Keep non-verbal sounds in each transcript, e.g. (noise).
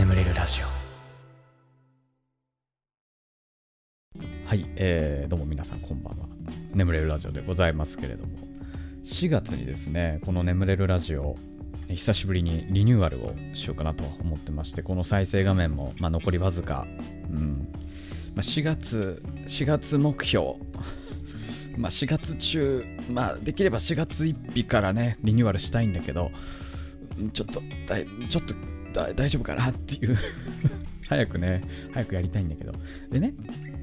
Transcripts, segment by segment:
眠れるラジオ。はい、えー、どうも皆さんこんばんは。眠れるラジオでございますけれども。4月にですねこの眠れるラジオ久しぶりにリニューアルをしようかなと思ってましてこの再生画面も、まあ、残りわずか、うん。まあ、4月4月目標。(laughs) まあ4月中、まあ、できれば4月1日からねリニューアルしたいんだけどちょっとちょっと大丈夫かなっていう (laughs) 早くね早くやりたいんだけどでね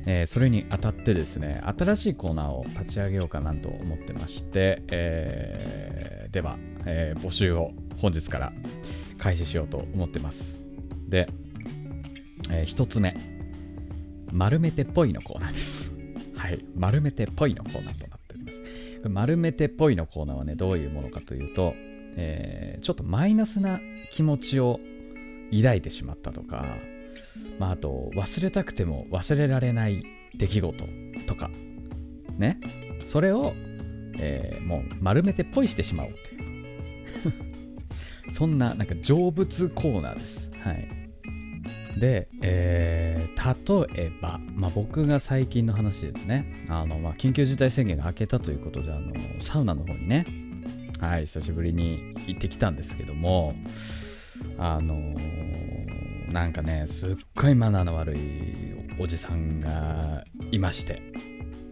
えー、それにあたってですね、新しいコーナーを立ち上げようかなと思ってまして、えー、では、えー、募集を本日から開始しようと思ってます。で、えー、一つ目、丸めてぽいのコーナーです。はい、丸めてぽいのコーナーとなっております。丸めてぽいのコーナーはね、どういうものかというと、え、ちょっとマイナスな気持ちを抱いてしまったとか、まあ、あと忘れたくても忘れられない出来事とかね。それを、えー、もう丸めてポイしてしまおうっていう。(laughs) そんななんか成仏コーナーです。はい。で、えー、例えば、まあ、僕が最近の話で言うとねあの、まあ、緊急事態宣言が明けたということであのサウナの方にね。はい久しぶりに行ってきたんですけどもあのなんかねすっごいマナーの悪いおじさんがいまして、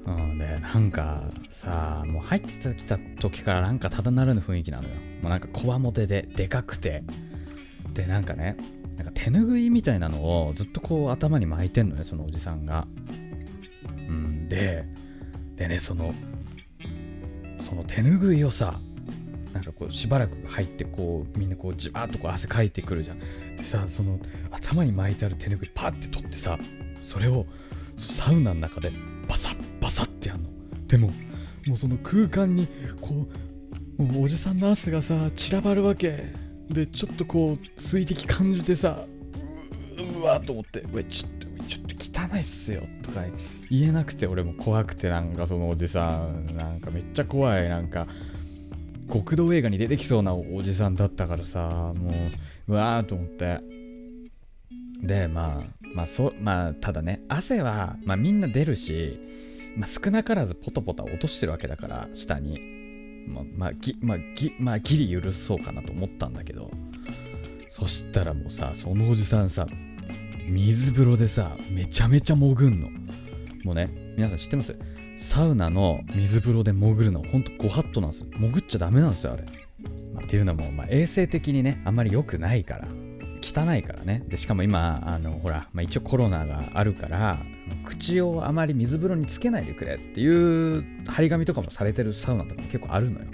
うん、でなんかさもう入ってきた時からなんかただならぬ雰囲気なのよ。もうなんかこわもてででかくて。でなんかねなんか手ぬぐいみたいなのをずっとこう頭に巻いてんのねそのおじさんが。うんででねそのその手ぬぐいをさなんかこうしばらく入ってこうみんなこうじわっとこう汗かいてくるじゃん。でさその頭に巻いてある手ぬぐいパッて取ってさそれをサウナの中でバサッバサッってやんの。でももうその空間にこうもうおじさんの汗がさ散らばるわけ。でちょっとこう水滴感じてさうわーと思って「うちょっとちょっと汚いっすよ」とか言えなくて俺も怖くてなんかそのおじさんなんかめっちゃ怖いなんか極道映画に出てきそうなおじさんだったからさもううわーと思って。でまあまあそまあただね汗は、まあ、みんな出るし、まあ、少なからずポトポタ落としてるわけだから下に。まあまあぎ、まあ、ぎまあギリ許そうかなと思ったんだけど。そしたらもうさそのおじさんさ水風呂でさめちゃめちゃ潜んの。もうね皆さん知ってます？サウナの水風呂で潜るのほんとご法度なんですよ。潜っちゃダメなんですよあれ、まあ、っていうのも、まあ、衛生的にねあんまり良くないから。汚いからね。でしかも今あのほら、まあ、一応コロナがあるから口をあまり水風呂につけないでくれっていう張り紙とかもされてるサウナとかも結構あるのよ。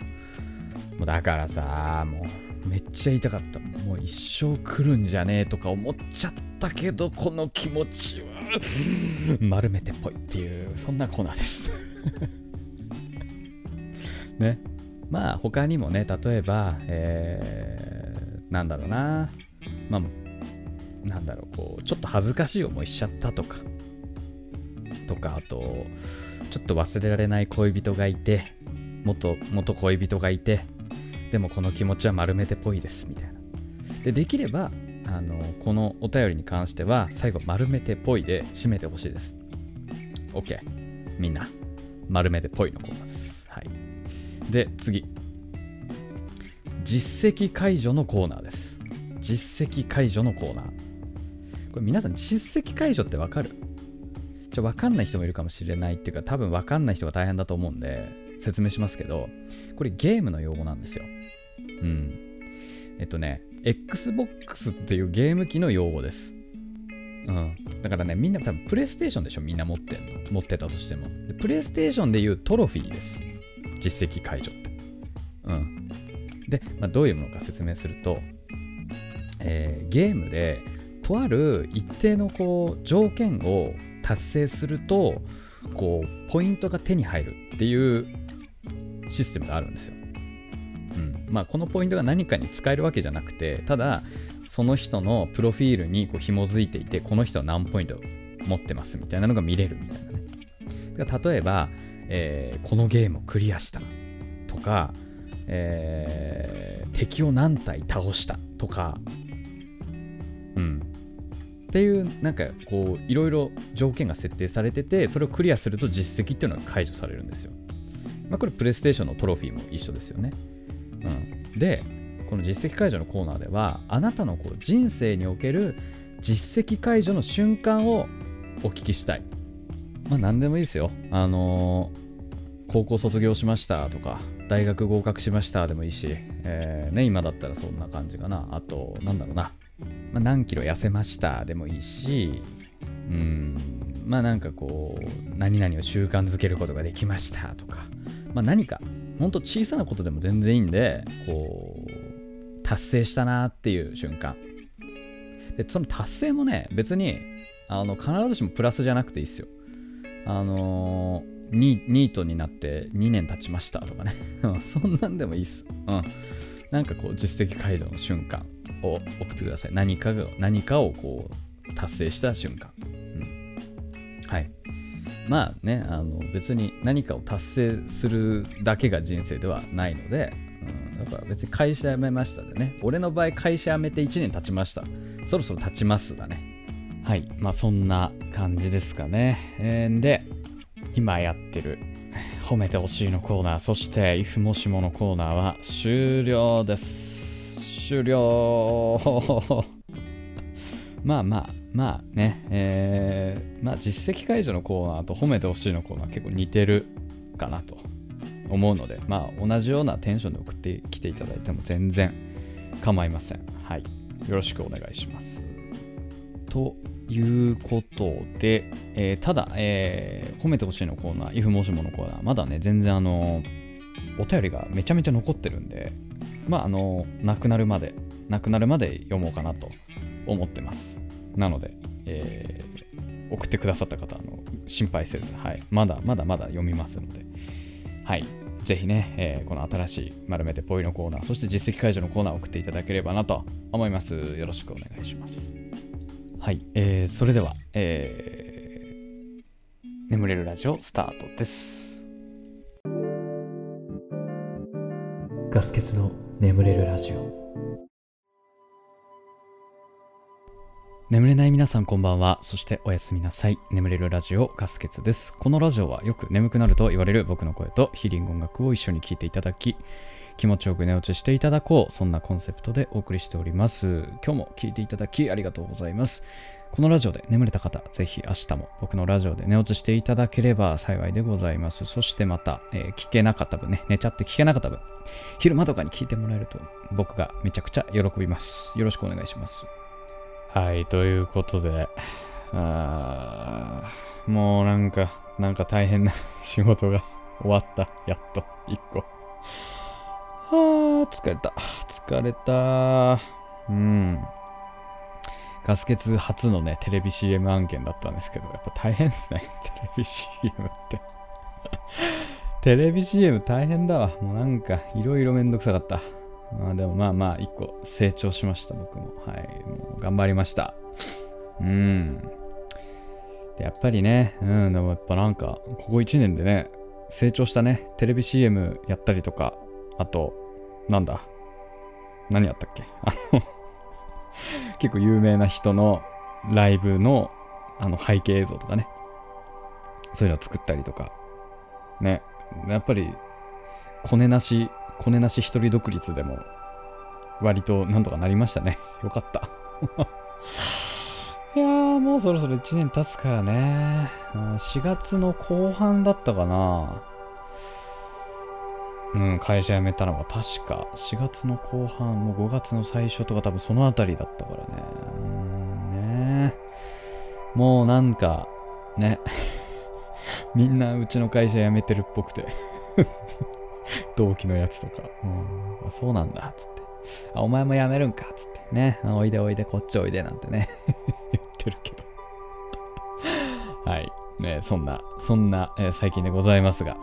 もうだからさもうめっちゃ痛かった。もう一生来るんじゃねえとか思っちゃって。たけどこの気持ちは丸めてっぽいっていうそんなコーナーです。(laughs) ね。まあ他にもね例えば、えー、なんだろうな。まあなんだろうこうちょっと恥ずかしい思いしちゃったとか。とかあとちょっと忘れられない恋人がいて元元恋人がいてでもこの気持ちは丸めてっぽいですみたいな。でできればあのこのお便りに関しては最後丸めてぽいで締めてほしいです。OK みんな丸めてぽいのコーナーです。はい。で次。実績解除のコーナーです。実績解除のコーナー。これ皆さん実績解除ってわかる？ちょ分かんない人もいるかもしれないっていうか多分分かんない人が大変だと思うんで説明しますけどこれゲームの用語なんですよ。うん。えっとね Xbox っていうゲーム機の用語です。うん。だからね、みんな多分プレイステーションでしょみんな持ってんの。持ってたとしても。でプレイステーションでいうトロフィーです。実績解除って。うん。で、まあ、どういうものか説明すると、えー、ゲームでとある一定のこう条件を達成すると、こう、ポイントが手に入るっていうシステムがあるんですよ。うんまあ、このポイントが何かに使えるわけじゃなくてただその人のプロフィールにこう紐づいていてこの人は何ポイント持ってますみたいなのが見れるみたいなねだから例えば、えー、このゲームをクリアしたとか、えー、敵を何体倒したとかうんっていうなんかこういろいろ条件が設定されててそれをクリアすると実績っていうのが解除されるんですよ。まあ、これプレイステーションのトロフィーも一緒ですよね。でこの実績解除のコーナーではあなたのこう人生における実績解除の瞬間をお聞きしたい。まあ何でもいいですよ。あのー、高校卒業しましたとか大学合格しましたでもいいし、えー、ね、今だったらそんな感じかな。あと、なんだろうな。まあ、何キロ痩せましたでもいいし、うん、まあなんかこう、何々を習慣づけることができましたとか、まあ何か、ほんと小さなことでも全然いいんで、こう、達成したなっていう瞬間。で、その達成もね、別に、あの、必ずしもプラスじゃなくていいっすよ。あの、ニートになって2年経ちましたとかね。(laughs) そんなんでもいいっす。うん。なんかこう、実績解除の瞬間を送ってください。何かが、何かをこう、達成した瞬間。うん。はい。まあね、あの別に何かを達成するだけが人生ではないので、うんだから別に会社辞めましたでね。俺の場合会社辞めて1年経ちました。そろそろ経ちますだね。はい。まあそんな感じですかね。えー、で、今やってる褒めてほしいのコーナー、そして if もしものコーナーは終了です。終了 (laughs) まあま、まあね、えー、まあ実績解除のコーナーと褒めてほしいのコーナー結構似てるかなと思うので、まあ、同じようなテンションで送ってきていただいても全然構いません。はい。よろしくお願いします。ということで、えー、ただ、えー、褒めてほしいのコーナー、if もしものコーナー、まだね、全然あの、お便りがめちゃめちゃ残ってるんで、まあ、あの、なくなるまで、なくなるまで読もうかなと思ってます。なので、えー、送ってくださった方、あの心配せず、はい、まだまだまだ読みますので、はい、ぜひね、えー、この新しい丸めてポイのコーナー、そして実績解除のコーナーを送っていただければなと思います。よろしくお願いします。はい、えー、それでは、えー、眠れるラジオスタートです。ガス欠の眠れるラジオ。眠れない皆さんこんばんは。そしておやすみなさい。眠れるラジオガスケツです。このラジオはよく眠くなると言われる僕の声とヒーリング音楽を一緒に聴いていただき、気持ちよく寝落ちしていただこう。そんなコンセプトでお送りしております。今日も聴いていただきありがとうございます。このラジオで眠れた方、ぜひ明日も僕のラジオで寝落ちしていただければ幸いでございます。そしてまた、えー、聞けなかった分ね、寝ちゃって聞けなかった分、昼間とかに聞いてもらえると僕がめちゃくちゃ喜びます。よろしくお願いします。はい、ということで、あもうなんか、なんか大変な仕事が終わった。やっと、一個。はあ、疲れた。疲れた。うん。ガス欠初のね、テレビ CM 案件だったんですけど、やっぱ大変っすね、(laughs) テレビ CM って (laughs) テレビ CM 大変だわ。もうなんか、いろいろめんどくさかった。あでもまあまあ、一個成長しました、僕も。はい。もう頑張りました。うん。でやっぱりね、うん、でもやっぱなんか、ここ1年でね、成長したね、テレビ CM やったりとか、あと、なんだ、何やったっけ？(laughs) あの結構有名な人のライブのあの背景映像とかね、そういうの作ったりとか、ね、やっぱり、コネなしコネなし一人独立でも割となんとかなりましたね。(laughs) よかった。(laughs) いやーもうそろそろ1年経つからね。4月の後半だったかな。うん、会社辞めたのは確か4月の後半、もう5月の最初とか多分そのあたりだったからね。うんねもうなんか、ね。(laughs) みんなうちの会社辞めてるっぽくて (laughs) 同期のやつとか。うん、あそうなんだ、つって。あ、お前も辞めるんか、つってね。おいでおいで、こっちおいで、なんてね。(laughs) 言ってるけど (laughs) はい。ね、そんな、そんな、えー、最近でございますが、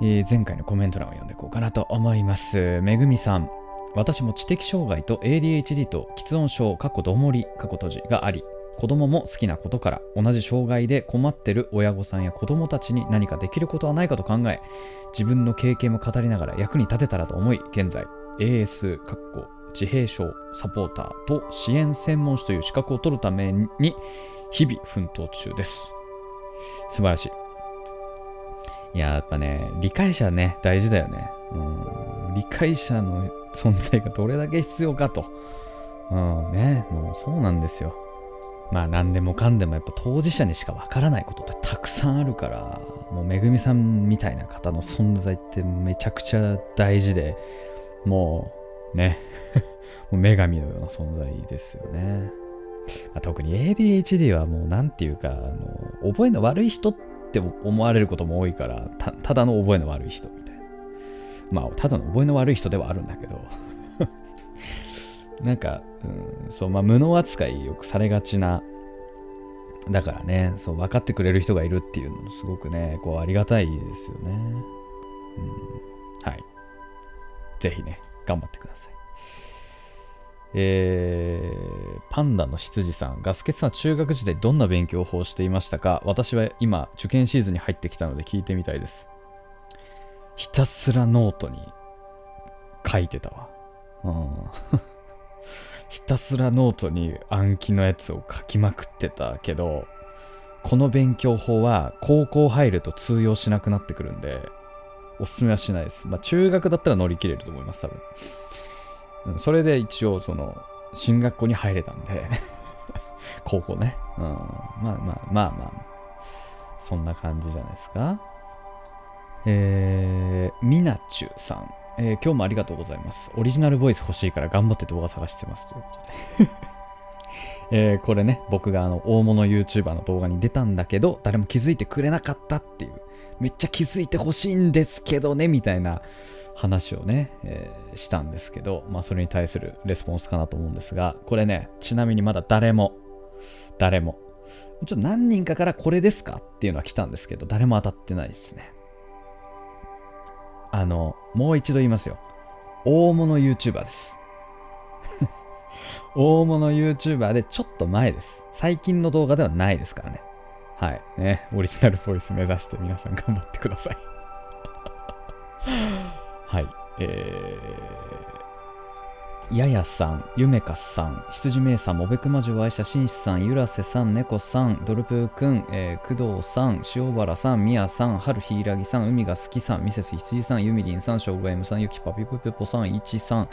えー、前回のコメント欄を読んでいこうかなと思います。めぐみさん。私も知的障害と ADHD と喫音症、過去どもり、過去閉じがあり、子供も好きなことから同じ障害で困ってる親御さんや子供たちに何かできることはないかと考え自分の経験も語りながら役に立てたらと思い現在 AS 自閉症サポーターと支援専門士という資格を取るために日々奮闘中です。素晴らしい。いややっぱね理解者ね大事だよね。うん理解者の存在がどれだけ必要かと。うんねもうそうなんですよ。まあ何でもかんでもやっぱ当事者にしかわからないことってたくさんあるからもうめぐみさんみたいな方の存在ってめちゃくちゃ大事でもうね (laughs) もう女神のような存在ですよね、まあ、特に ADHD はもう何て言うかあの覚えの悪い人って思われることも多いからたただの覚えの悪い人みたいな。まあただの覚えの悪い人ではあるんだけど。なんか、うん、そう、まあ、無能扱いよくされがちな、だからね、そう、分かってくれる人がいるっていうのすごくね、こう、ありがたいですよね。うん、はい。ぜひね、頑張ってください。えー、パンダの羊さん、ガスケツさん中学時代どんな勉強法をしていましたか？私は今、受験シーズンに入ってきたので聞いてみたいです。ひたすらノートに書いてたわ。ひたすらノートに暗記のやつを書きまくってたけど、この勉強法は高校入ると通用しなくなってくるんで、おすすめはしないです。まあ中学だったら乗り切れると思います、多分。それで一応その、進学校に入れたんで (laughs) 高校ね。うん。まあまあまあまあ、そんな感じじゃないですか。えー、みなちゅさん。えー、今日もありがとうございます。オリジナルボイス欲しいから頑張って動画探してます。ということで (laughs) えー、これね、僕があの大物 YouTuber の動画に出たんだけど、誰も気づいてくれなかったっていう、めっちゃ気づいてほしいんですけどね、みたいな話をね、えー、したんですけど、まあそれに対するレスポンスかなと思うんですが、これね、ちなみにまだ誰も、誰も、ちょっと何人かからこれですかっていうのは来たんですけど、誰も当たってないですね。あの、もう一度言いますよ。大物 YouTuber です。(laughs) 大物 YouTuber でちょっと前です。最近の動画ではないですからね。はい。ね。オリジナルボイス目指して皆さん頑張ってください (laughs) はい。えー、ややさん、ゆめかさん、羊めいさん、もべくまじを愛したしんしさん、ゆらせさん、ねこさん、ドルプーくん、えー、工藤さん、塩原さん、みやさん、はるひいらぎさん、海が好きさん、ミセス羊さん、ゆみりんさん、しょうがえむさん、ゆきぱぴぷぷぽさん、いちさん、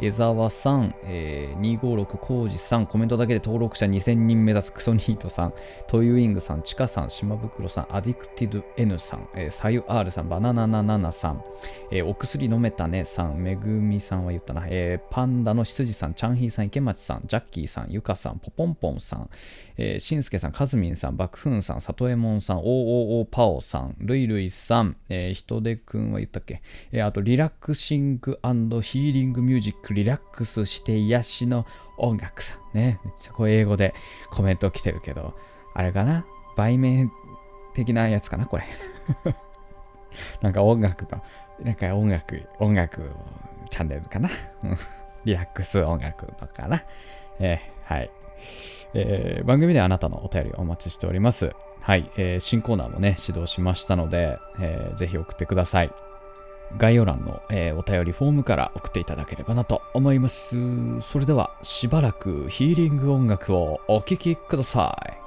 江沢さん、えー、256こうじさん、コメントだけで登録者2000人目指すクソニートさん、トイウィングさん、ちかさん、島袋さん、アディクティド N さん、えー、さゆ R さん、バナナナナナさん、えー、お薬飲めたねさん、めぐみさんは言ったな、えー、パンダの羊さん、チャンヒーさん、池町さん、ジャッキーさん、ゆかさん、ポポンポンさん、えー、しんすけさん、かずみんさん、バクフンさん、さとえもんさん、おーおおパオさん、るいるいさん、えー、ひとでくんは言ったっけ、えー、あと、リラクシングヒーリングミュージック、リラックスして癒しの音楽さんね。めっちゃこう英語でコメント来てるけど、あれかな？売名的なやつかなこれ。(laughs) なんか音楽の、なんか音楽、音楽チャンネルかな？リラックス音楽のかな。えー、はい。えー、番組ではあなたのお便りお待ちしております。はい、えー、新コーナーもね、指導しましたので、えー、ぜひ送ってください。概要欄の、えー、お便りフォームから送っていただければなと思います。それではしばらくヒーリング音楽をお聴きください。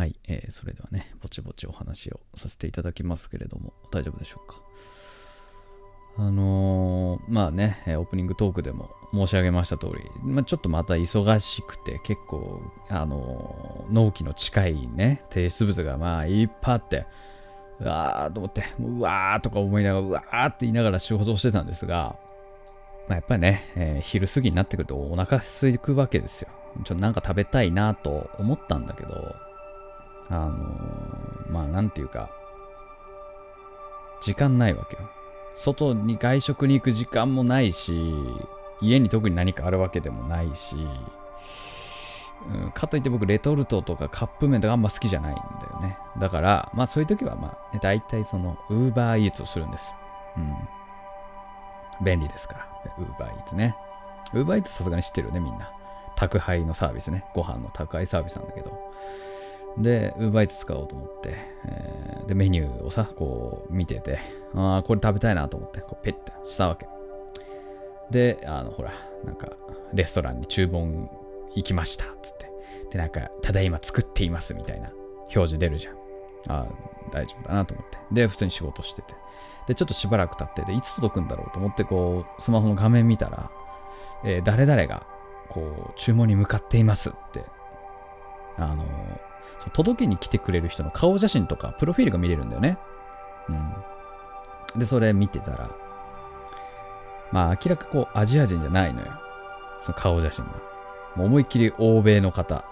はい、えーそれではね、ぼちぼちお話をさせていただきますけれども、大丈夫でしょうか？あのーまあね、オープニングトークでも申し上げました通り、まあ、ちょっとまた忙しくて、結構、あのー納期の近いね、提出物がまあいっぱいあって、うわーと思って、ううわーとか思いながら、うわーって言いながら仕事をしてたんですが、まあ、やっぱりね、えー昼過ぎになってくるとお腹空くわけですよ。ちょっとなんか食べたいなと思ったんだけど、あのまあなんていうか、時間ないわけよ。外に外食に行く時間もないし、家に特に何かあるわけでもないし、うん、かといって僕レトルトとかカップ麺とかあんま好きじゃないんだよね。だから、まあそういう時はまあ、ね、大体その Uber Eats をするんです。うん。便利ですから。Uber Eats ね。Uber Eats さすがに知ってるよね、みんな。宅配のサービスね。ご飯の宅配サービスなんだけど。で、Uber Eats 使おうと思って、えーで、メニューをさ、こう見てて、ああ、これ食べたいなと思って、こうペッてしたわけ。で、あの、ほら、なんか、レストランに注文行きました、つって。で、なんか、ただいま作っています、みたいな表示出るじゃん。ああ、大丈夫だなと思って。で、普通に仕事してて。で、ちょっとしばらく経って、で、いつ届くんだろうと思って、こう、スマホの画面見たら、えー誰々が、こう、注文に向かっていますって、あのその届けに来てくれる人の顔写真とか、プロフィールが見れるんだよね。うん。で、それ見てたら、まあ、明らかこう、アジア人じゃないのよ。その顔写真が。もう思いっきり欧米の方。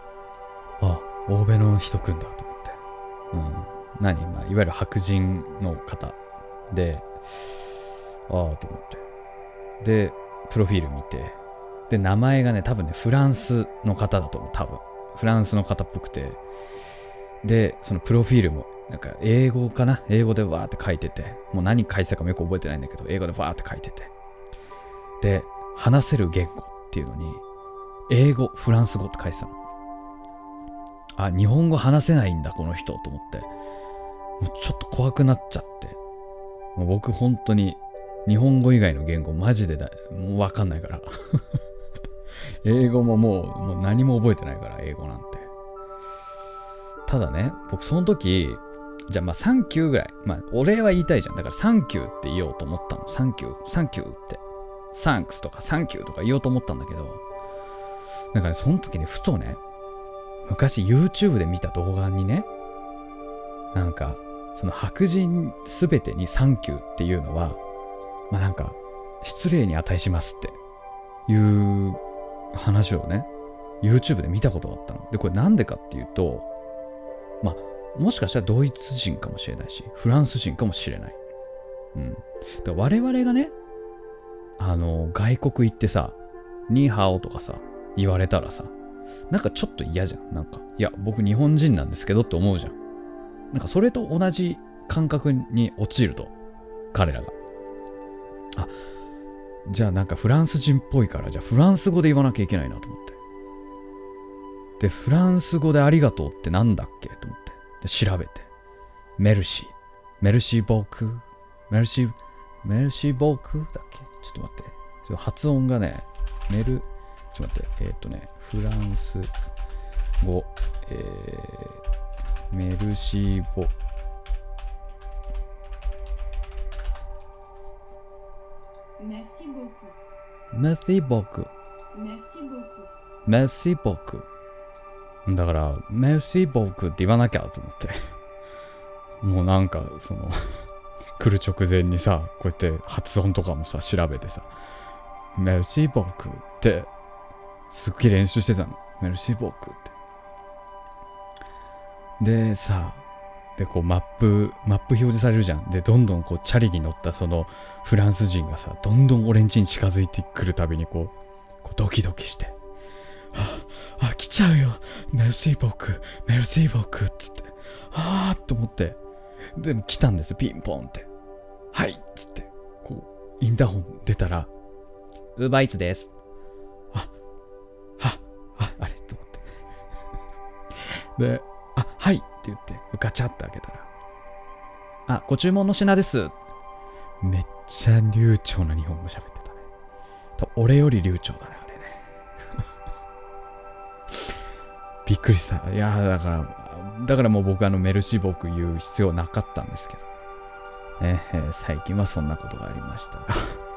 あ、欧米の人来んだと思って。うん。何？まあ、いわゆる白人の方。で、ああ、と思って。で、プロフィール見て。で、名前がね、多分ね、フランスの方だと思う。多分。フランスの方っぽくて。で、そのプロフィールも、なんか英語かな？英語でわーって書いてて。もう何書いてたかもよく覚えてないんだけど、英語でわーって書いてて。で、話せる言語っていうのに、英語、フランス語って書いてたの。あ、日本語話せないんだ、この人、と思って。もうちょっと怖くなっちゃって。もう僕、本当に、日本語以外の言語、マジでだ、もうわかんないから。英語ももう、もう何も覚えてないから、英語なんて。ただね、僕、その時、じゃあまあ、サンキューぐらい。まあ、お礼は言いたいじゃん。だから、サンキューって言おうと思ったの。サンキュー、サンキューって。サンクスとかサンキューとか言おうと思ったんだけど、なんかね、その時にふとね、昔 YouTube で見た動画にね、なんか、その白人すべてにサンキューっていうのは、まあなんか、失礼に値しますっていう話をね、YouTube で見たことがあったの。で、これなんでかっていうと、まあ、もしかしたらドイツ人かもしれないし、フランス人かもしれない。うん。だから我々がね、あの、外国行ってさ、ニーハオとかさ、言われたらさ、なんかちょっと嫌じゃん。なんか、いや、僕日本人なんですけどって思うじゃん。なんかそれと同じ感覚に陥ると、彼らが。あ、じゃあなんかフランス人っぽいから、じゃあフランス語で言わなきゃいけないなと思って。で、フランス語でありがとうってなんだっけ？と思って。で、調べて。メルシー。メルシーボーク？メルシー、メルシーボークだっけ？ちょっと待って。ちょ発音がね、メル、ちょっと待って。えーっ、とね、フランス語、えー、メルシーボ、メシーボーク。Merci beaucoup. メルシーボーク。だから、メルシーボークって言わなきゃと思って。(laughs) もうなんか、その、(laughs) 来る直前にさ、こうやって発音とかもさ、調べてさ、メルシーボークって、すっげえ練習してたの。メルシーボークって。で、さ、で、こうマップ、マップ表示されるじゃん。で、どんどんこう、チャリに乗ったそのフランス人がさ、どんどん俺ん家に近づいてくるたびにこう、こうドキドキして。あ、あ、来ちゃうよ。メルシーボク、メルシーボクっつって。あーっと思って。でも来たんです、ピンポンって。はいっつって。こう、インターホン出たら、ウーバーイーツです。あ、は、あ、あれと思って。(laughs) で、あ、はい言って、ガチャって開けたら、あ、ご注文の品です。めっちゃ流暢な日本語喋ってたね。多分俺より流暢だね、あれね。(laughs) びっくりした。いやだから、だからもう僕あのメルシー僕言う必要なかったんですけど。えー最近はそんなことがありましたが。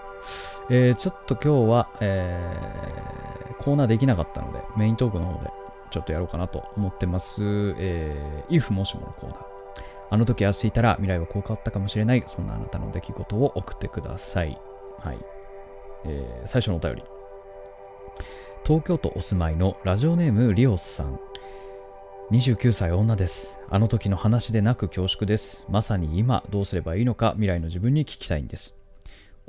(laughs) えーちょっと今日は、えーコーナーできなかったので、メイントークの方でちょっとやろうかなと思ってます。えー、if もしものコーナー。あの時ああしていたら未来はこう変わったかもしれない。そんなあなたの出来事を送ってください。はい。えー最初のお便り。東京都お住まいのラジオネームリオスさん。29歳女です。あの時の話でなく恐縮です。まさに今どうすればいいのか未来の自分に聞きたいんです。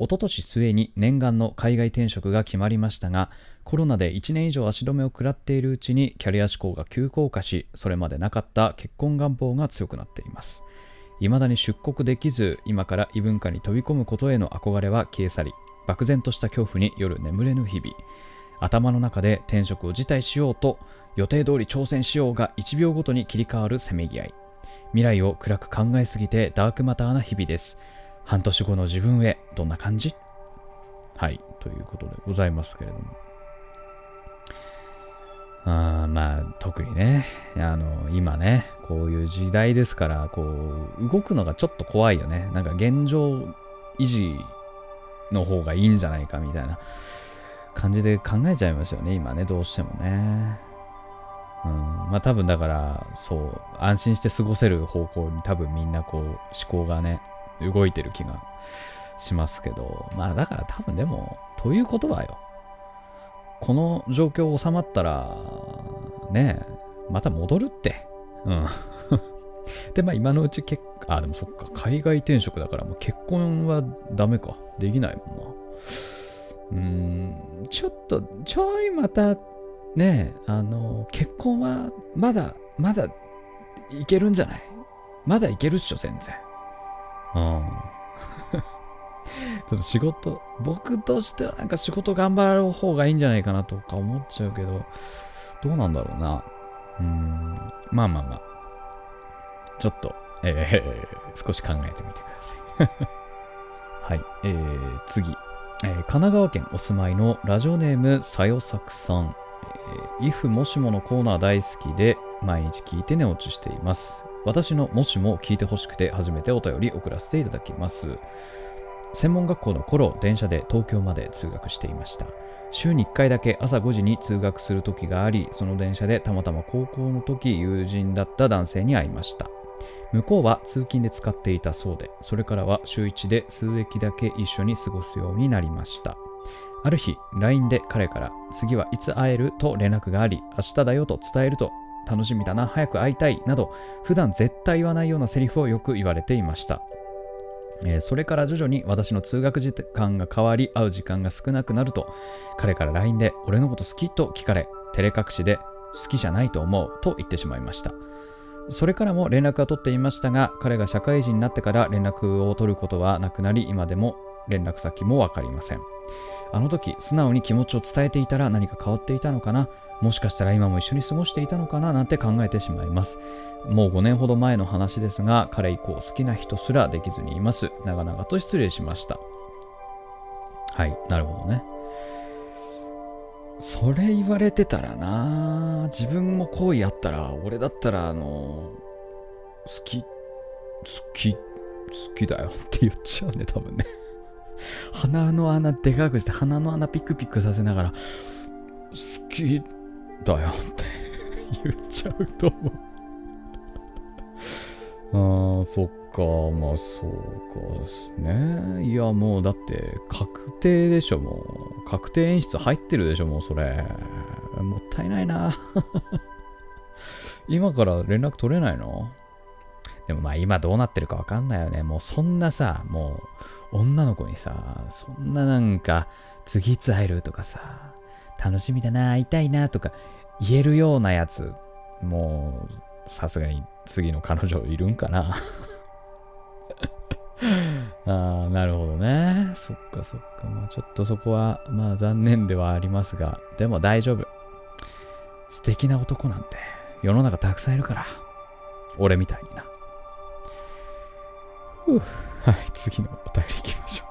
一昨年末に念願の海外転職が決まりましたが、コロナで1年以上足止めを食らっているうちにキャリア志向が急降下し、それまでなかった結婚願望が強くなっています。未だに出国できず、今から異文化に飛び込むことへの憧れは消え去り、漠然とした恐怖に夜眠れぬ日々。頭の中で転職を辞退しようと予定通り挑戦しようが1秒ごとに切り替わるせめぎ合い未来を暗く考えすぎてダークマターな日々です半年後の自分へどんな感じ？はいということでございますけれども。あまあ特にねあの今ねこういう時代ですからこう動くのがちょっと怖いよね。なんか現状維持の方がいいんじゃないかみたいな感じで考えちゃいますよね、今ね、どうしてもね。うん、まあ多分だから、そう、安心して過ごせる方向に多分みんなこう、思考がね、動いてる気がしますけど、まあだから多分でも、ということはよ、この状況収まったら、ねえ、また戻るって。うん。(laughs) で、まあ今のうち結あ、でもそっか、海外転職だからもう結婚はダメか。できないもんな。うーんちょっとちょいまたねえあの結婚はまだまだいけるんじゃない？まだいけるっしょ全然うん。ちょっと仕事僕としてはなんか仕事頑張る方がいいんじゃないかなとか思っちゃうけどどうなんだろうな。うん。まあまあまあ。ちょっとえー、(laughs) 少し考えてみてください。(laughs) はい。えー、次。えー神奈川県お住まいのラジオネームさよさくさん、えー、if もしものコーナー大好きで毎日聞いて寝落ちしています。私のもしも聞いてほしくて初めてお便り送らせていただきます。専門学校の頃電車で東京まで通学していました。週に1回だけ朝5時に通学する時がありその電車でたまたま高校の時友人だった男性に会いました。向こうは通勤で使っていたそうで、それからは週1で数駅だけ一緒に過ごすようになりました。ある日、LINE で彼から、次はいつ会えると連絡があり、明日だよと伝えると、楽しみだな、早く会いたい、など、普段絶対言わないようなセリフをよく言われていました。えーそれから徐々に私の通学時間が変わり会う時間が少なくなると彼から LINE で俺のこと好きと聞かれ照れ隠しで好きじゃないと思うと言ってしまいましたそれからも連絡は取っていましたが、彼が社会人になってから連絡を取ることはなくなり、今でも連絡先もわかりません。あの時、素直に気持ちを伝えていたら何か変わっていたのかな？もしかしたら今も一緒に過ごしていたのかな？なんて考えてしまいます。もう5年ほど前の話ですが、彼以降好きな人すらできずにいます。長々と失礼しました。はい、なるほどね。それ言われてたらな自分も好意あったら俺だったらあの好き好き好きだよって言っちゃうね多分ね鼻の穴でかくして鼻の穴ピクピクさせながら好きだよって (laughs) 言っちゃうと思う。(laughs) あーそっか。まあそうかですね。いやもうだって確定でしょもう。確定演出入ってるでしょもうそれ。もったいないな。(laughs) 今から連絡取れないの？でもまあ今どうなってるかわかんないよねもうそんなさもう女の子にさそんななんか次いつ会えるとかさ楽しみだな会いたいなとか言えるようなやつもうさすがに次の彼女いるんかな (laughs) ああ、なるほどね。そっかそっか。まあちょっとそこは、まあ残念ではありますが、でも大丈夫。素敵な男なんて世の中たくさんいるから。俺みたいにな。はい、次のお便り行きましょう。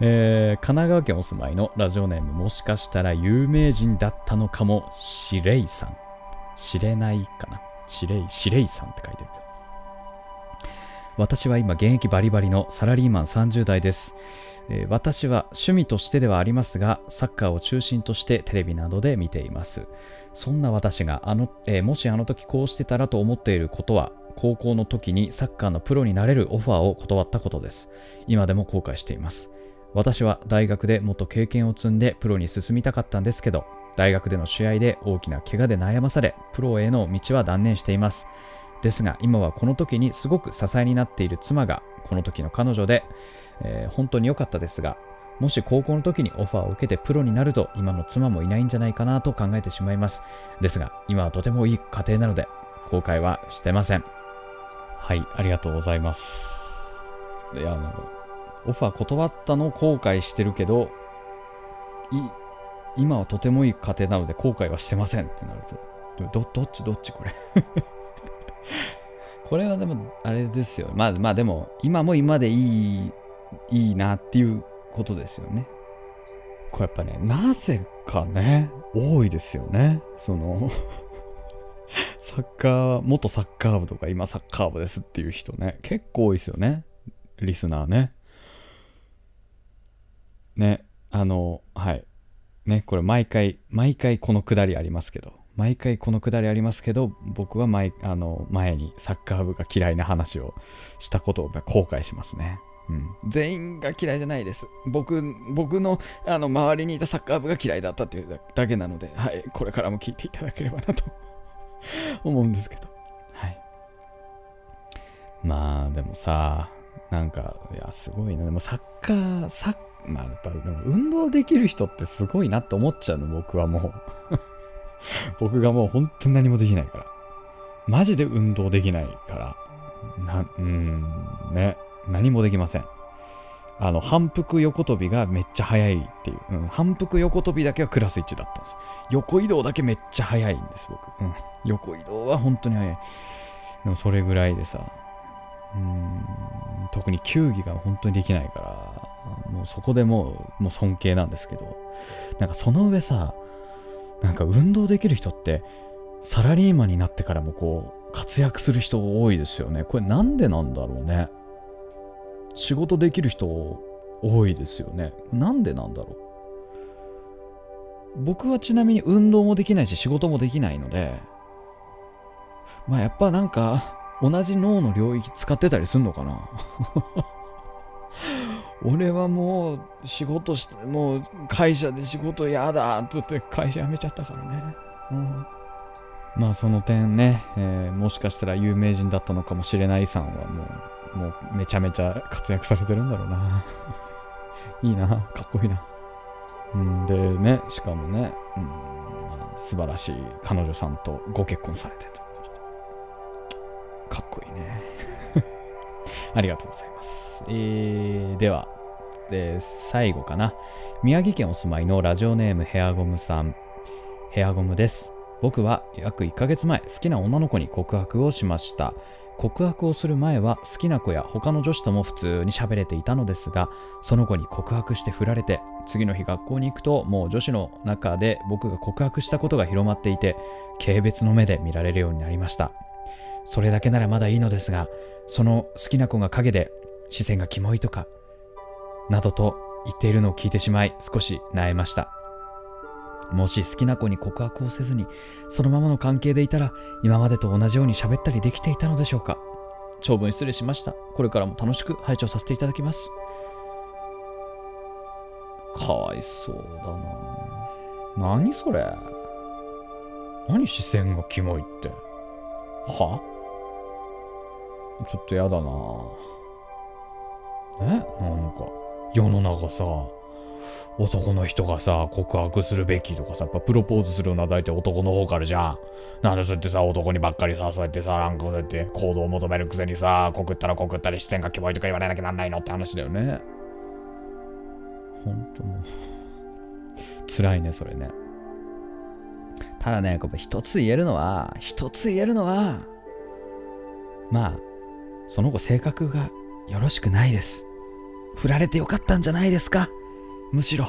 えー、神奈川県お住まいのラジオネームもしかしたら有名人だったのかもしれいさん。知れないかな。シレイ、シレイさんって書いてる。私は今現役バリバリのサラリーマン30代です、えー私は趣味としてではありますがサッカーを中心としてテレビなどで見ていますそんな私があの、えーもしあの時こうしてたらと思っていることは高校の時にサッカーのプロになれるオファーを断ったことです。今でも後悔しています。私は大学でもっと経験を積んでプロに進みたかったんですけど大学での試合で大きな怪我で悩まされプロへの道は断念しています。ですが今はこの時にすごく支えになっている妻がこの時の彼女で、えー本当に良かったですがもし高校の時にオファーを受けてプロになると今の妻もいないんじゃないかなと考えてしまいます。ですが今はとてもいい家庭なので後悔はしてません。はいありがとうございます。いやあのオファー断ったのを後悔してるけどい今はとてもいい家庭なので後悔はしてませんってなるとどどっちどっちこれ？(laughs) これはでもあれですよ。まあまあでも今も今でいいいいなっていうことですよね。これやっぱねなぜかね多いですよね。そのサッカー元サッカー部とか今サッカー部ですっていう人ね。結構多いですよね。リスナーね。ねあのはい。ねこれ毎回毎回このくだりありますけど。毎回このくだりありますけど僕は前あの前にサッカー部が嫌いな話をしたことを後悔しますね、うん、全員が嫌いじゃないです。僕僕のあの周りにいたサッカー部が嫌いだったというだけなので、はい、これからも聞いていただければなと (laughs) 思うんですけど。はい。まあでもさなんかいやすごいな。でもサッカーサッまあやっぱでも運動できる人ってすごいなって思っちゃうの僕はもう。(laughs) 僕がもう本当に何もできないから。マジで運動できないから。なうんね。何もできません。あの反復横跳びがめっちゃ速いっていう、うん、反復横跳びだけはクラス1だったんです横移動だけめっちゃ速いんです僕、うん、横移動は本当に速い。でもそれぐらいでさ。うん。特に球技が本当にできないからもうそこでもうもう尊敬なんですけど。なんかその上さなんか運動できる人ってサラリーマンになってからもこう活躍する人多いですよね。これなんでなんだろうね。仕事できる人多いですよね。なんでなんだろう。僕はちなみに運動もできないし仕事もできないのでまあやっぱなんか同じ脳の領域使ってたりすんのかな。(laughs) 俺はもう仕事してもう会社で仕事やだって言って会社辞めちゃったからね、うん、まあその点ね、えーもしかしたら有名人だったのかもしれないさんはもうもうめちゃめちゃ活躍されてるんだろうな (laughs) いいなかっこいいなうんでねしかもね、うん素晴らしい彼女さんとご結婚されてということでかっこいいね (laughs) ありがとうございます。えーでは、えー最後かな。宮城県お住まいのラジオネームヘアゴムさん。ヘアゴムです。僕は約1ヶ月前、好きな女の子に告白をしました。告白をする前は好きな子や他の女子とも普通に喋れていたのですが、その子に告白して振られて、次の日学校に行くともう女子の中で僕が告白したことが広まっていて、軽蔑の目で見られるようになりました。それだけならまだいいのですが、その好きな子が陰で視線がキモいとか、などと言っているのを聞いてしまい少し萎えました。もし好きな子に告白をせずに、そのままの関係でいたら、今までと同じように喋ったりできていたのでしょうか？長文失礼しました。これからも楽しく拝聴させていただきます。かわいそうだな。何それ？何視線がキモいって？は？ちょっとやだなえ？なんか世の中さ男の人がさ告白するべきとかさやっぱプロポーズするのは大体男の方からじゃん。なんでそうやってさ男にばっかりさそうやってさなんかそうやって行動を求めるくせにさ告ったら告ったり視線がキモいとか言われなきゃなんないのって話だよね。ほんともう。辛いねそれね。ただねこれ一つ言えるのは一つ言えるのはまあその子性格がよろしくないです。振られてよかったんじゃないですか。むしろ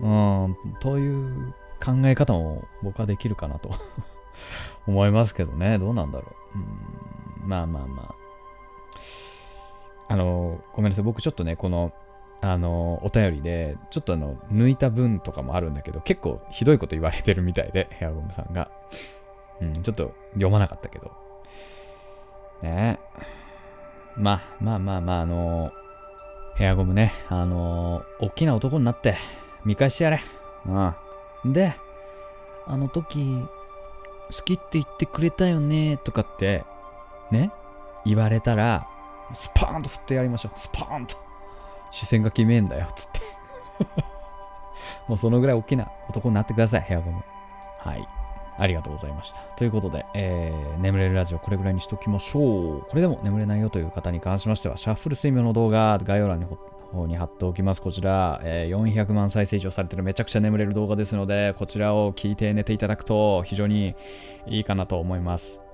うんという考え方も僕はできるかなと (laughs) 思いますけどね。どうなんだろう。うんまあまあまあ。あの、ごめんなさい。僕ちょっとね、この、あの、お便りで、ちょっとあの、抜いた文とかもあるんだけど、結構ひどいこと言われてるみたいで、ヘアゴムさんが。うん、ちょっと読まなかったけど。ねまあまあまあまあ、あのヘアゴムね、あの大きな男になって見返してやれ。うん。で、あの時、好きって言ってくれたよねとかって、ね、言われたら、スパーンと振ってやりましょう。スパーンと。視線が決めんだよ、つって。(laughs) もうそのぐらい大きな男になってください、ヘアゴム。はい。ありがとうございました。ということで、えー、眠れるラジオこれぐらいにしときましょう。これでも眠れないよという方に関しましては、シャッフル睡眠の動画、概要欄に方に貼っておきます。こちら、えー400万再生以上されてるめちゃくちゃ眠れる動画ですので、こちらを聞いて寝ていただくと非常にいいかなと思います。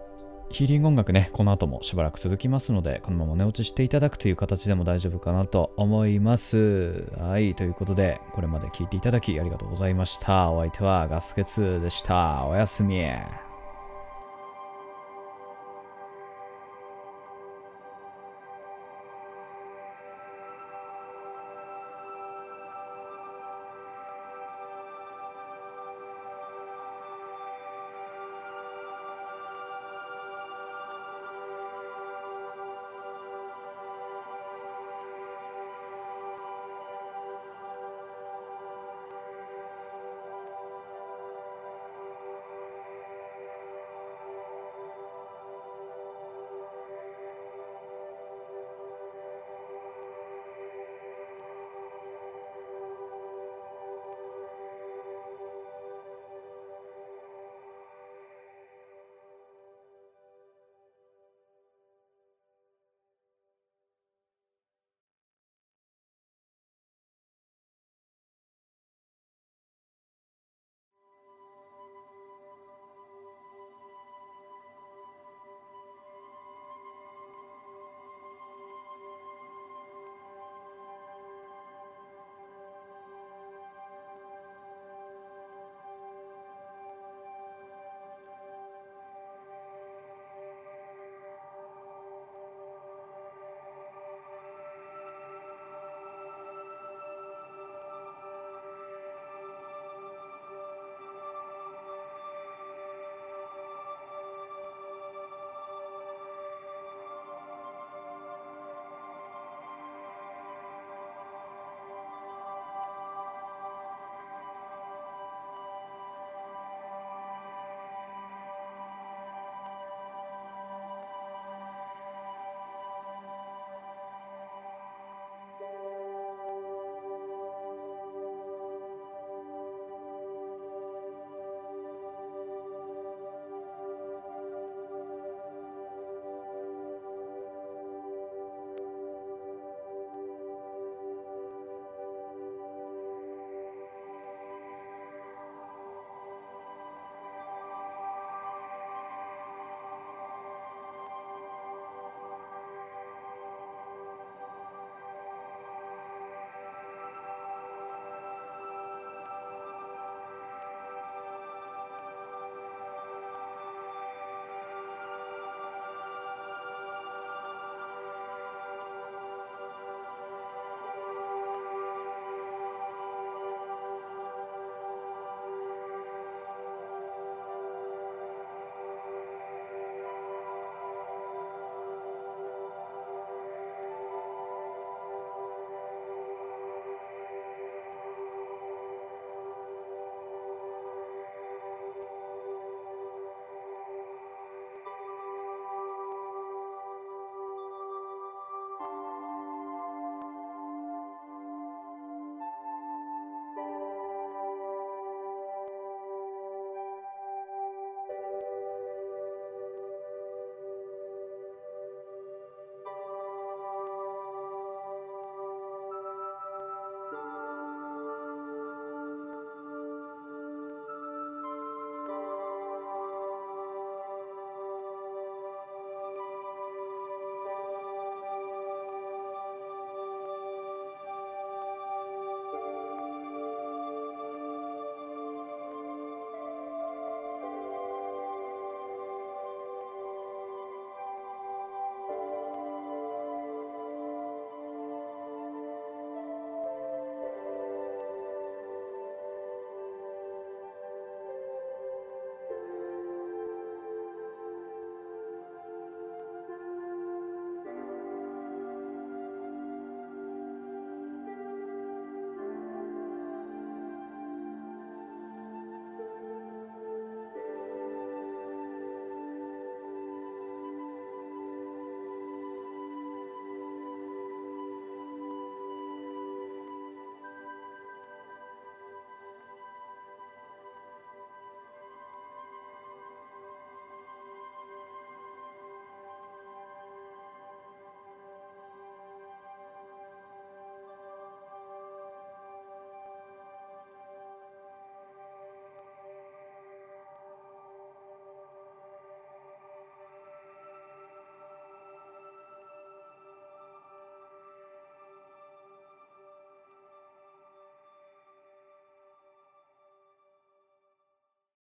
ヒーリング音楽ね、この後もしばらく続きますので、このまま寝落ちしていただくという形でも大丈夫かなと思います。はい、ということで、これまで聴いていただきありがとうございました。お相手はガスケツでした。おやすみ。